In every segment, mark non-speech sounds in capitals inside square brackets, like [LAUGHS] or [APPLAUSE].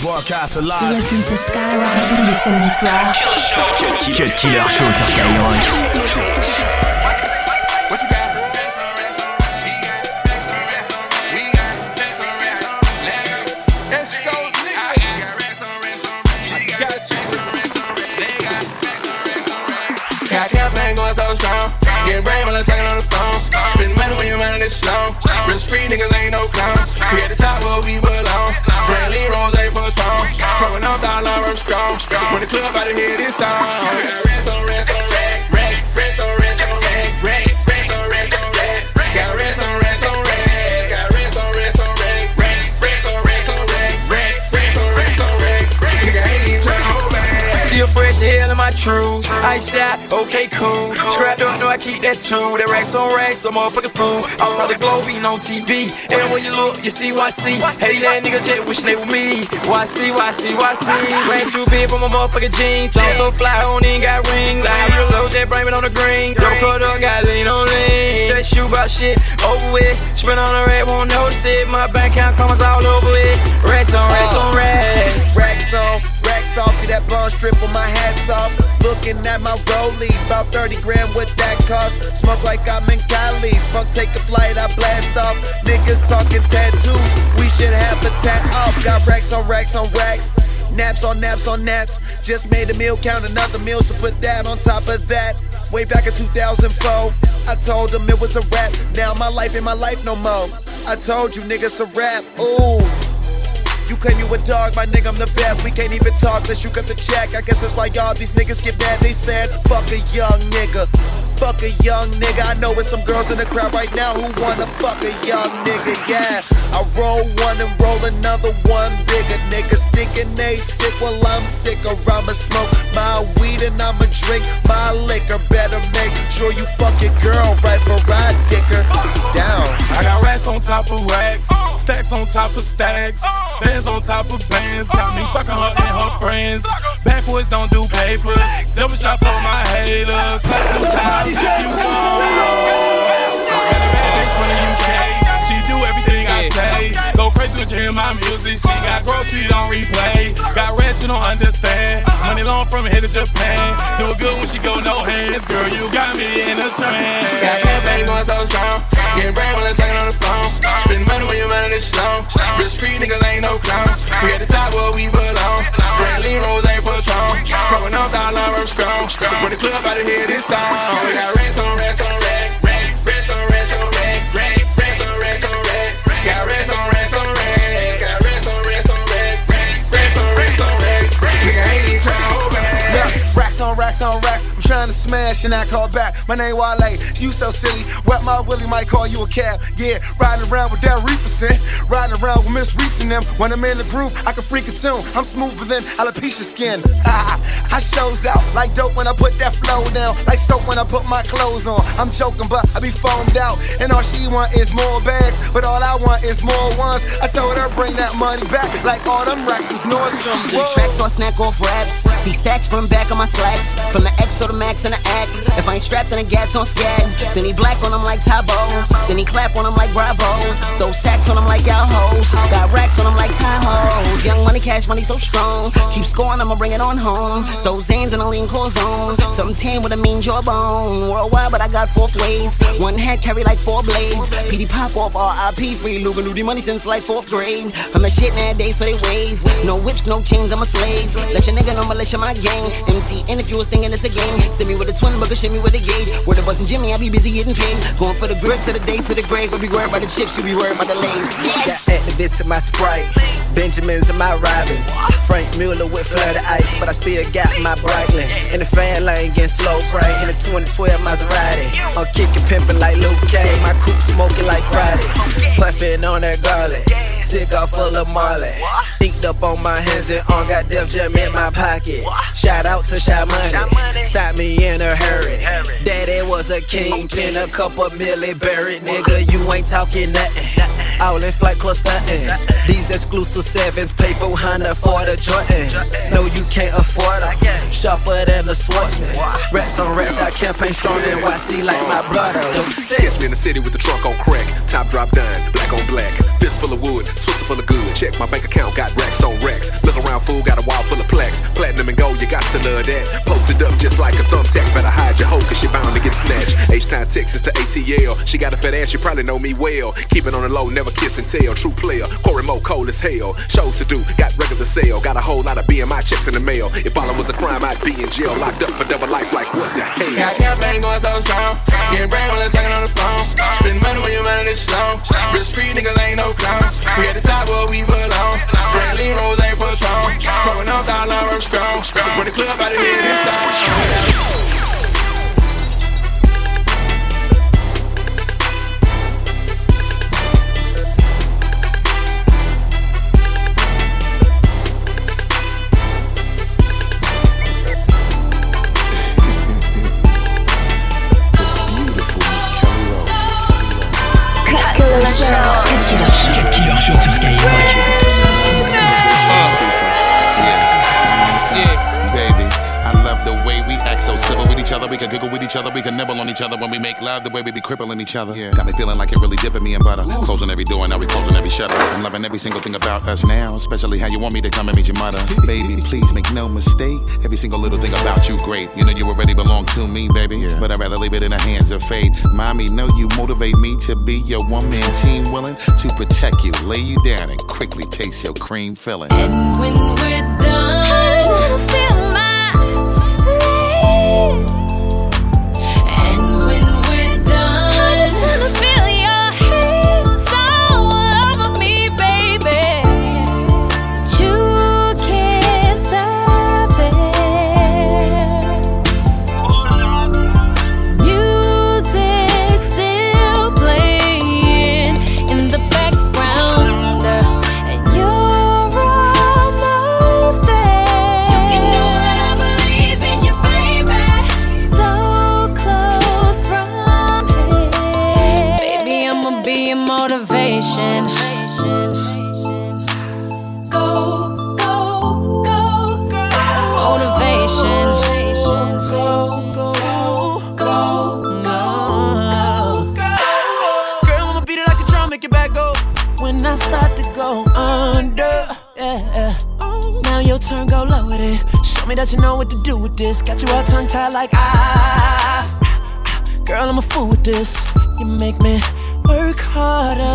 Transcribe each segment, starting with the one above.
Broadcast live. Listen to Skyrock tous les samedis soirs. Cut Killer Show sur Skyrock. Getting brain while I'm talking on the phone. Spend money when you're running this slow. Real street niggas ain't no clowns. We at the top where we belong. Bradley Ain't for strong. Strong. When the club out of here, this song. My truth. Ice out, okay, cool. Scrapped up, know I keep that too. That racks on racks, I'm motherfucking fool. I'm about the globe eating on TV. And when you look, you see YC. Hey, that nigga jet wishing they were me. YC, YC, YC. Ran too big for my motherfucking jeans. I'm so fly, I don't got rings. Like, you low, that bring on the green. Don't cut up, got lean on lean. That shoe about shit, over with. Spin on the red, won't notice it. My bank account comments all over it. Racks on racks on racks. Racks on racks off. See that blonde strip on my hats off. Looking at my rollie, about 30 grand what that cost. Smoke like I'm in Cali. Fuck, take a flight, I blast off. Niggas talking tattoos, we should have a tat off. Got racks on racks on racks. Naps on naps on naps. Just made a meal, count another meal, so put that on top of that. Way back in 2004, I told them it was a rap. Now my life ain't my life no more. I told you niggas a rap. Ooh. You claim you a dog, my nigga, I'm the best. We can't even talk unless you got the check. I guess that's why y'all these niggas get mad. They said, fuck a young nigga. Fuck a young nigga. I know it's some girls in the crowd right now who wanna fuck a young nigga, yeah. I roll one and roll another one bigger. Niggas thinking they sick, well I'm sick. I'ma smoke my weed and I'ma drink my liquor. Better make sure you fuck your girl right for I dick her down. I got racks on top of racks, stacks on top of stacks, bands on top of bands. Got me fucking her and her friends. Backwards don't do papers. Silver shot for my haters. Two times if you want. Hear my music. She got groceries on replay. Got rent, you don't understand. Money long from here to Japan. Do it good when she go no hands. Girl, you got me in a trance. Got campaign going so strong. Getting brand when I'm talking on the phone. Spend money when you're running this slow. Real street niggas ain't no clowns. We at the top where we belong. Bradley Rose ain't strong. Throwing off dollar, I'm strong. When the club out of here, this song. We got rents on rents on racks. Rents on rents on racks. Rents on rents on racks. Got rest on rest Racks on racks racks trying to smash and I call back. My name Wale, you so silly. Wet my Willie might call you a cab. Yeah, riding around with that reefer scent. Eh? Riding around with Miss Reese and them. When I'm in the group, I can freak it soon. I'm smoother than alopecia skin. I shows out like dope when I put that flow down. Like soap when I put my clothes on. I'm joking, but I be foamed out. And all she want is more bags, but all I want is more ones. I told her bring that money back, like all them racks is Nordstrom. Tracks on snack off raps. See stacks from back of my slacks. From the X or the max in the act. If I ain't strapped, then the gas on scat. Then he black on him like Tae Bo. Then he clap on him like Bravo. Those sacks on him like y'all hoes. Got racks on him like Tahoes. Young money, cash money so strong. Keep scoring, I'ma bring it on home. Those hands in a lean core zone. Something tan with a mean jawbone. Worldwide, but I got fourth ways. One head carry like four blades. PD pop off RIP free. Luga the money since like fourth grade. I'm a shit nowadays, so they wave. No whips, no chains, I'm a slave. Let your nigga know militia my gang. MC, and if you was thinking it's a game, send me with a twin bugger, shimmy with a gauge. Where the bustin' Jimmy, I be busy getting paid. Going for the grips of the days to the grave. I be worried about the chips, you be worried about the lays. Got activists in my Sprite, Benjamins in my Robins. Franck Muller with flooded ice, but I still got my Breitling. In the fan lane, getting slow bright. In the 2012 Maserati, I'm kicking pimpin' like Luke K. My coupe smoking like Friday, puffin' on that garlic. Cigar full of Marley. Inked up on my hands and on, got Def Jam in my pocket. Shout out to Shy Money. Stop me in a hurry. Daddy was a king, chin a couple milli buried. Nigga, you ain't talking nothing. All in flight plus stunting. These exclusive sevens pay 400 for the Jordans. No, you can't afford them. Sharper than a Schwarzman. Rats on rats, I campaign strong than YC like my brother. Don't say. Catch me in the city with the trunk on crack. Top drop done, black on black. Fist full of wood, twisted full of good. Check my bank account, got racks on racks. Look around, fool, got a wall full of plaques. Platinum and gold, you got to love that. Posted up just like a thumbtack. Better hide your hoe, cause she bound to get snatched. H-Town, Texas to ATL. She got a fat ass, you probably know me well. Keep it on the low, never kiss and tell. True player, Cory Mo, cold as hell. Shows to do, got regular sale. Got a whole lot of BMI checks in the mail. If all was a crime, I'd be in jail. Locked up for double life, like what the hell? Got campaign going so strong. Getting brain when I'm talking on the phone. Spend money when you're running this slow. Real street niggas ain't no clowns. We at the top where we belong. Straight lean rolls ain't strong. Smoking up dollar strong. When the club out of here, Killer Show. Cut Killer Show. Cut Killer Show. This each other we can nibble on each other when we make love, the way we be crippling each other. Yeah. Got me feeling like it really dipping me in butter. Closing every door, now we closing every shutter. I'm loving every single thing about us now, especially how you want me to come and meet your mother. [LAUGHS] baby, please make no mistake. Every single little thing about you, great. You know you already belong to me, baby. Yeah. But I'd rather leave it in the hands of fate. Mommy, know you motivate me to be your one man team, willing to protect you, lay you down, and quickly taste your cream filling. And when we're this. Got you all tongue tied like ah. Girl, I'm a fool with this. You make me work harder,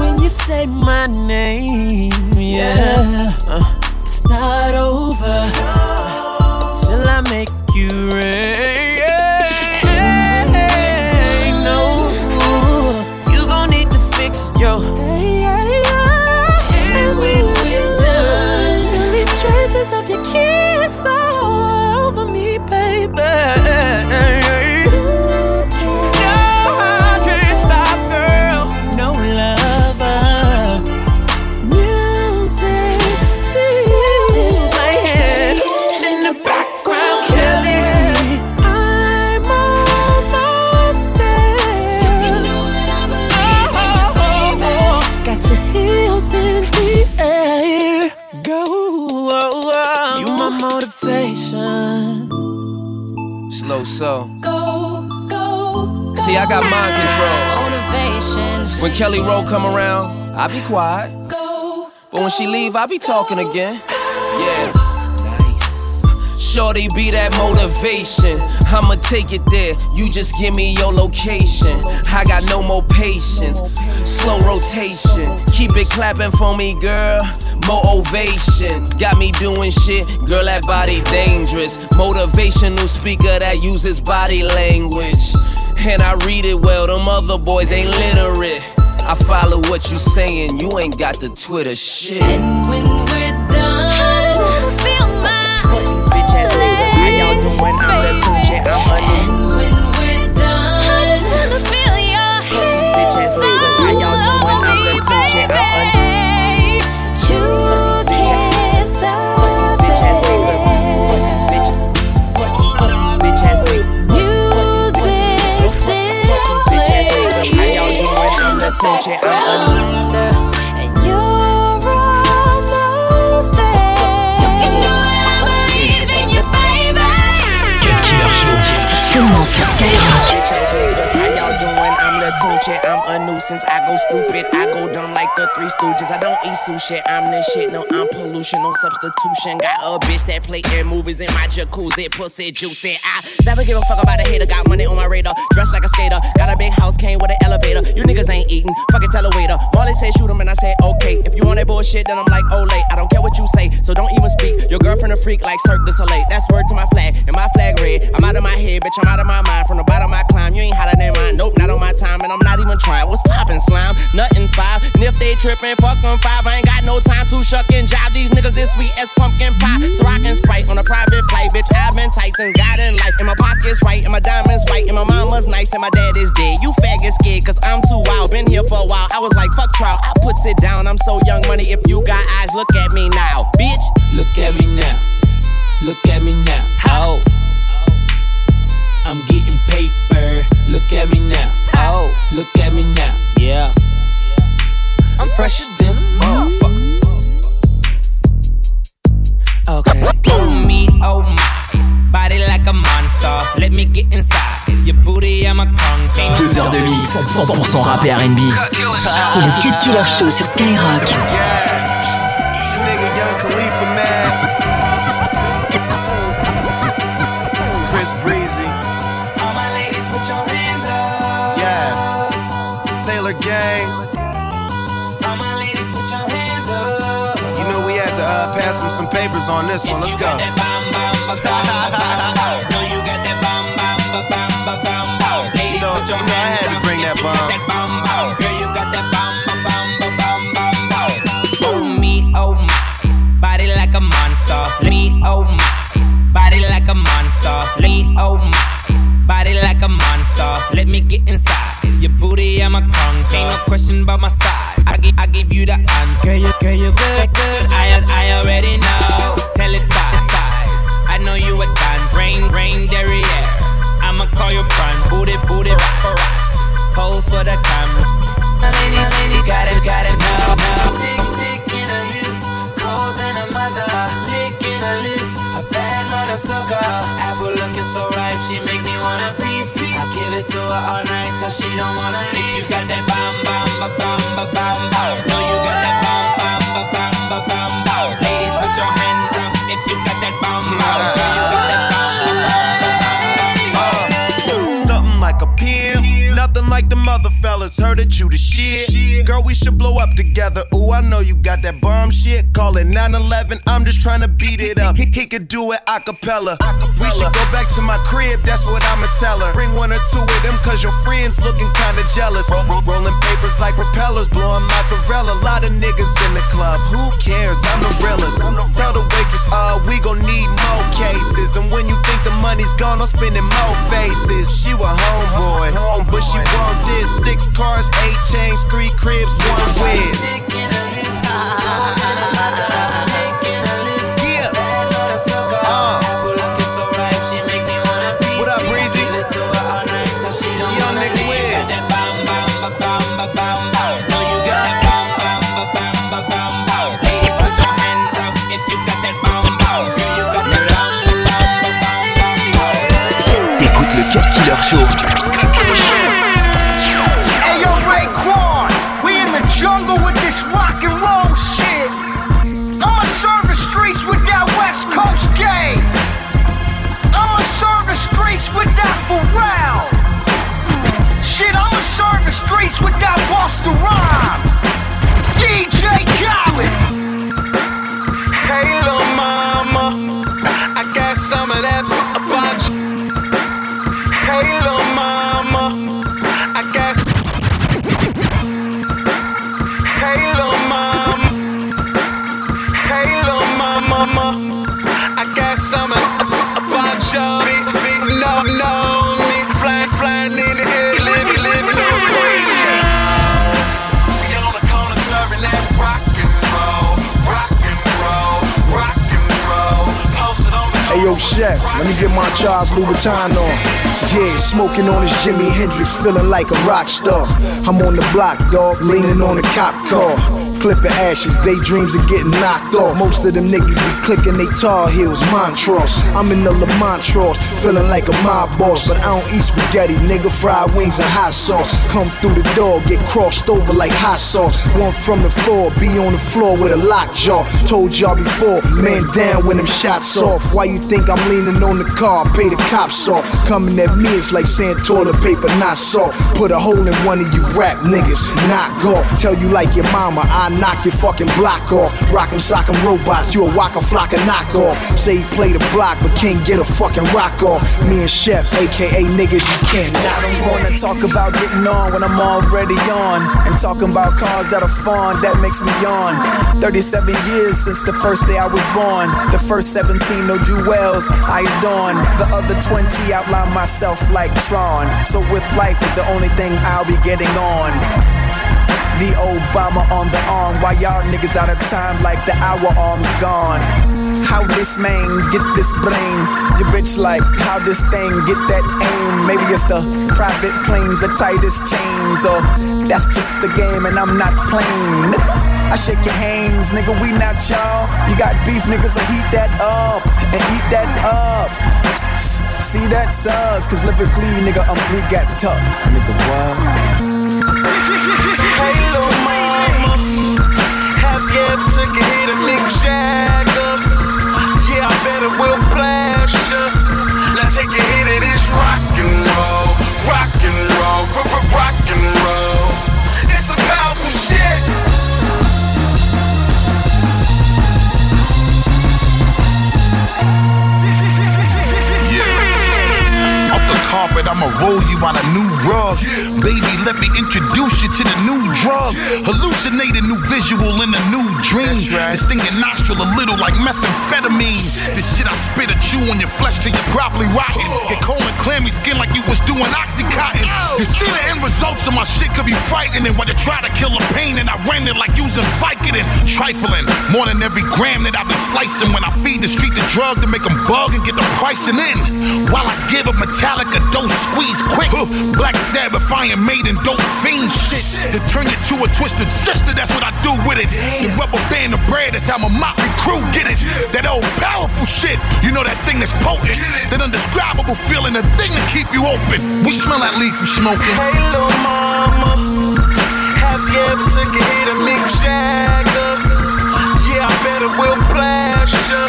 when you say my name. Yeah, uh, See, I got mind control. Motivation. When Kelly Rowe come around, I be quiet. Go, But when she leave, I be talking again. Yeah. Nice. Shorty be that motivation. I'ma take it there. You just give me your location. I got no more patience. Slow rotation. Keep it clapping for me, girl. More ovation. Got me doing shit. Girl, that body dangerous. Motivational speaker that uses body language. And I read it well, them other boys ain't literate. I follow what you saying, you ain't got the Twitter shit. Sushi. I'm the shit. No, I'm pollution. No substitution. Got a bitch that play in movies in my jacuzzi. Pussy juicy. I never give a fuck about a hater. Got money on my radar. Dressed like a skater. Got a big house. Came with an elevator. You niggas ain't eating. Fucking tell a waiter. Marley said shoot him and I said okay. If you want that bullshit, then I'm like, oh late. I don't care what you say. So don't even speak. Your girlfriend a freak like Cirque du Soleil. That's word to my flag. And my flag red. I'm out of my head, bitch. I'm out of my mind. From the bottom I climb. You ain't hotter than mine. Nope, not on my time. And I'm not even trying. What's poppin' slime? Nothing five. And if they trippin', fuck them five. I ain't got no time to shuck and jive. These niggas this sweet as pumpkin pie. So I can sprite on a private flight, bitch. I've been tight since God in life. And my pockets right. And my diamonds white. And my mama's nice. And my dad is dead. You faggot scared, cause I'm too wild. Been here for a while. I was like, fuck trial. I puts it down. I'm so young money. If you got eyes, look at me now. Bitch. Look at me now. Look at me now. Oh. I'm getting paper. Look at me now. Oh. Look at me now. 100% rap et R&B. C'est le Cut Killer Show sur Skyrock. Yeah. It's your nigga Young Khalifa, man. Chris Breezy. All my ladies, put your hands up. Yeah. Taylor Gang. All my ladies, put your hands up. You know we had to uh, pass him some papers on this one. Let's go. Know you bam bam ba bam bam bam. Ladies, You know- put your you know I hands had to bring if that you got bomb. that bam bam. Girl, you got that bam ba bam ba bam bam bam. Oh me, oh my, body like a monster. Me, oh my, body like a monster. Me, oh my, body like a monster. Let me get inside. Your booty, I'm a conquer. Ain't no question about my side. I give, I give you the answer. Girl, you, girl, you good, good. I, I already know. Tell it size, size. I know you a dance. Rain, rain, derriere. I'ma call you front. Booty, booty. Pose for the camera. My Lady, my lady, got it, got it now, now. Big, big in her hips, cold than a mother. Lick in her lips, a bad mother sucker. Apple looking so ripe, she make me wanna piece. I give it to her all night, so she don't wanna leave. You got that bam, bam, ba bam, that you the shit. Girl, we should blow up together. Ooh, I know you got that bomb shit. Call it 911. I'm just trying to beat it up. He, he could do it a cappella. We should go back to my crib. That's what I'ma tell her. Bring one or two of them, cause your friends looking kinda jealous. Roll, roll- rolling papers like propellers. Blowing mozzarella. Lot of niggas in the club. Who cares? I'm the realest. Tell the waitress, uh, we gon' need more cases. And when you think the money's gone, I'm spending more faces. She was homeboy, but she want this. Six cars, eight chains, three cribs, one whiz. Shaq, let me get my Charles Louboutin on. Yeah, smoking on this Jimi Hendrix, feeling like a rock star. I'm on the block, dog, leaning on a cop car. Clipping ashes. Daydreams of getting knocked off. Most of them niggas be clicking they tar heels, Montrose. I'm in the Lamontros, feeling like a mob boss, but I don't eat spaghetti, nigga. Fried wings and hot sauce. Come through the door, get crossed over like hot sauce. One from the floor, be on the floor with a lockjaw. Told y'all before, man down when them shots off. Why you think I'm leaning on the car? Pay the cops off. Coming at me, it's like saying toilet paper, not salt. Put a hole in one of you rap niggas, knock off. Tell you like your mama, I knock your fucking block off. Rock'em sock'em robots, you a waka knock off. Say he play the block, but can't get a fucking rock off. Me and Chef, aka niggas, you can't knock I don't wanna talk about getting on when I'm already on. And talking about cars that are fun, that makes me yawn. 37 years since the first day I was born. The first 17, no jewels, I adorn. The other 20, outline myself like Tron. So with life is the only thing I'll be getting on. The Obama on the arm, why y'all niggas out of time like the hour arm's gone. How this man get this brain? Your bitch like how this thing get that aim? Maybe it's the private planes, the tightest chains, or that's just the game and I'm not playing. I shake your hands, nigga. We not y'all. You got beef, niggas, so heat that up and eat that up. See that sus, cause lyrically, nigga, I'm three gats tough. Nigga, what? Jagger? Yeah, I bet it will blast ya. I'ma roll you on a new rug. Baby, let me introduce you to the new drug. Hallucinate a new visual in a new dream. This thing your nostril a little like methamphetamine. This shit I spit at you on your flesh till you're probably rotten. Get cold and clammy skin like you was doing oxycontin. You see the end results of my shit could be frightening when they try to kill the pain and I ran it like using Vicodin. Trifling more than every gram that I be slicing when I feed the street the drug to make them bug and get the pricing in. While I give a metallic a dose squeeze quick. Black Sabbath, I am made in dope fiend shit. To turn you to a twisted sister, that's what I do with it. The rubber band of bread, that's how my motley crew get it. That old powerful shit, you know that thing that's potent. That undescribable feeling, the thing to keep you open. We smell that leaf from smoking. Hey, little mama, have you ever took a hit of Mick Jagger? Yeah, I bet it will blast ya.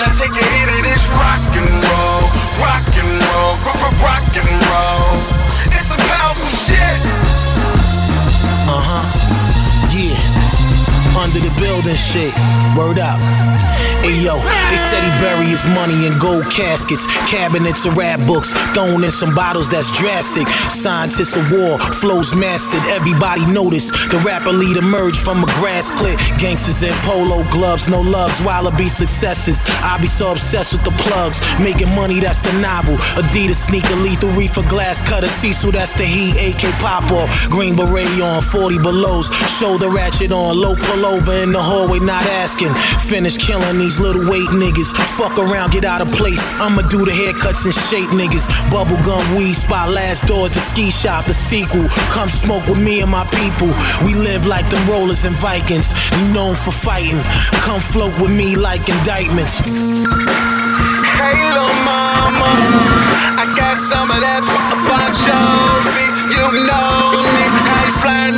Now take a hit of this rock and roll, rock and roll, rock, and roll. It's some powerful shit. Uh huh. Yeah. Under the building shit. Word up. Hey yo, they said he bury his money in gold caskets, cabinets of rap books, thrown in some bottles that's drastic. Scientists of war, flows mastered, everybody noticed. The rapper lead emerged from a grass clip. Gangsters in polo gloves, no loves, wallaby successes. I be so obsessed with the plugs, making money that's the novel. Adidas sneaker, lethal reefer, glass cutter, Cecil, that's the heat. AK pop off, green beret on, 40 belows, shoulder ratchet on, low pull over in the hallway, not asking. Finish killing these little weight niggas. Fuck around, get out of place. I'ma do the haircuts and shape niggas. Bubblegum weed spot, last doors, the ski shop, the sequel. Come smoke with me and my people. We live like them rollers and Vikings, known for fighting. Come float with me like indictments. Hey, little mama, I got some of that Bon Jovi. You know me, how you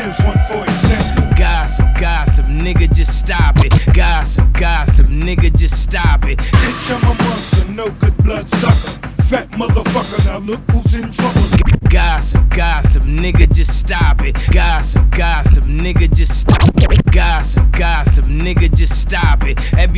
here's one for example. Gossip, gossip, nigga, just stop it. Gossip, gossip, nigga, just stop it. Bitch, I'm a monster, no good blood sucker. Fat motherfucker, now look who's in trouble. Gossip, gossip, nigga, just stop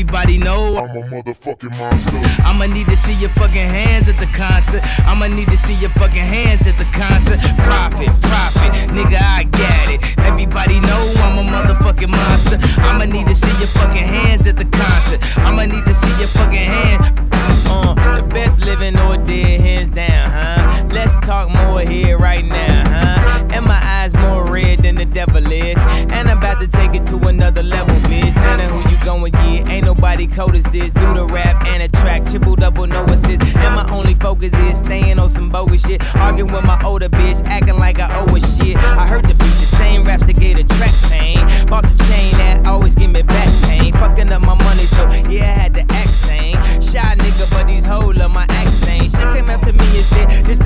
Everybody know I'm a motherfucking monster. I'ma need to see your fucking hands at the concert. I'ma need to see your fucking hands at the concert. Profit, profit, nigga, I got it. Everybody know I'm a motherfucking monster. I'ma need to see your fucking hands at the concert. I'ma need to see your fucking hand. Uh, the best living or dead, hands down, huh? Let's talk more here right now, huh? And my eyes more red than the devil is. And I'm about to take it to another level, bitch. None of who you gon' get, ain't nobody cold as this. Do the rap and a track, triple double, no assist. And my only focus is staying on some bogus shit. Arguing with my older bitch, acting like I owe a shit. I heard the beat, the same raps that gave the track pain. Bought the chain that always give me back pain. Fucking up my money, so yeah, I had to act sane. Shy nigga, but these hoes love my accent. She came up to me and said, This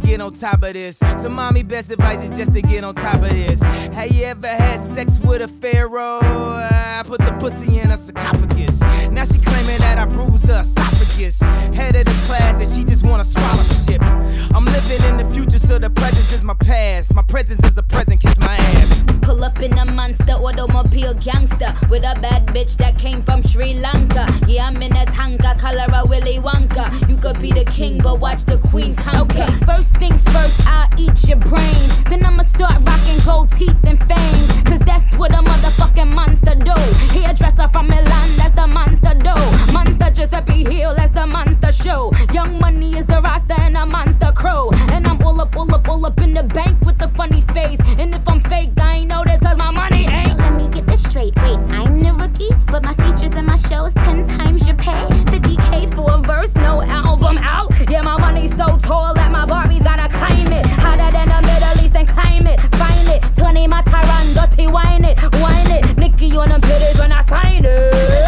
get on top of this. So, mommy, best advice is just to get on top of this. Have you ever had sex with a pharaoh? I put the pussy in a sarcophagus. Now she claiming that I bruised her esophagus. Head of the class, and she just want a scholarship. I'm living in the future, so the present is my past. My presence is a present, kiss my ass. Pull up in a monster automobile gangster with a bad bitch that came from Sri Lanka. Yeah, I'm in a tanka, color a Willy Wonka. You could be the king, but watch the queen conquer. Okay, first things first, I'll eat your brains. Then I'ma start rocking gold teeth and fangs. Cause that's what a motherfucking monster do. Hairdresser from Milan, that's the monster do. Monster Giuseppe Hill, that's the monster show. Young money is the roster and a monster crow. And I'm all up, all up, all up in the bank with the funny face. And if I'm fake, I ain't know this cause my money ain't. Let me get this straight. Wait, I'm the rookie, but my features and my shows 10 times your pay. 50k for a verse, no album out. Yeah, my money's so tall And climate. Find it. 20 my Tyron, dirty wine it, wine it. Nicki on them titties when I sign it.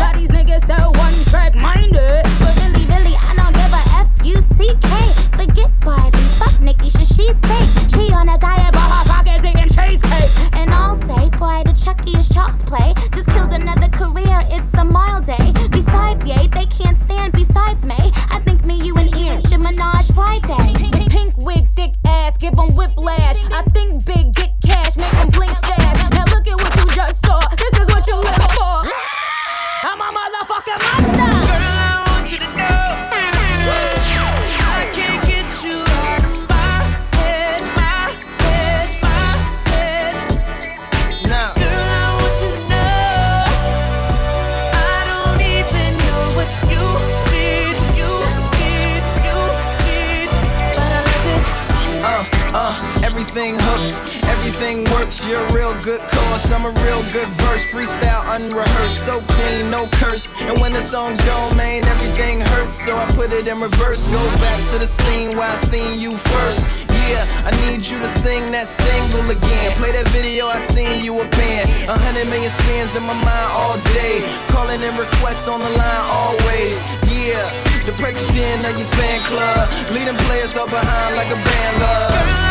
Everything hooks, everything works. You're a real good cause, I'm a real good verse. Freestyle unrehearsed, so clean, no curse. And when the song's gone, man, everything hurts. So I put it in reverse. Go back to the scene where I seen you first. Yeah, I need you to sing that single again. Play that video I seen you a in. A hundred million spins in my mind all day. Calling in requests on the line always. Yeah, the president of your fan club. Leading players up behind like a band love.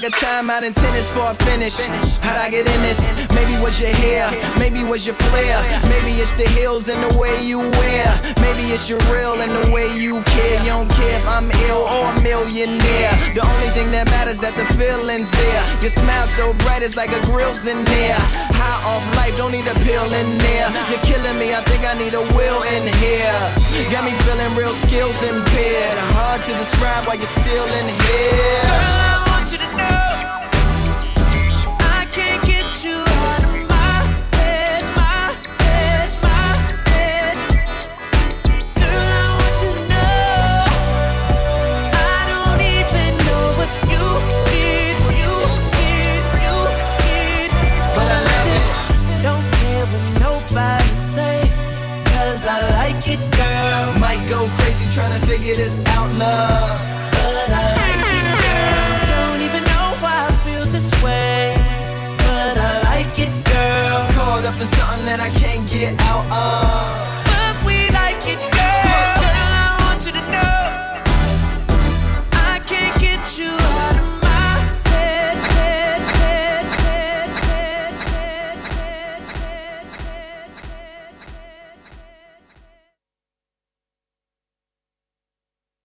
Like a timeout in tennis for a finish. How'd I get in this? Maybe was your hair, maybe was your flair. Maybe it's the heels and the way you wear. Maybe it's your real and the way you care. You don't care if I'm ill or a millionaire. The only thing that matters that the feeling's there. Your smile so bright, it's like a grill's in there. High off life, don't need a pill in there. You're killing me, I think I need a will in here. Got me feeling real skills impaired. Hard to describe why you're still in here.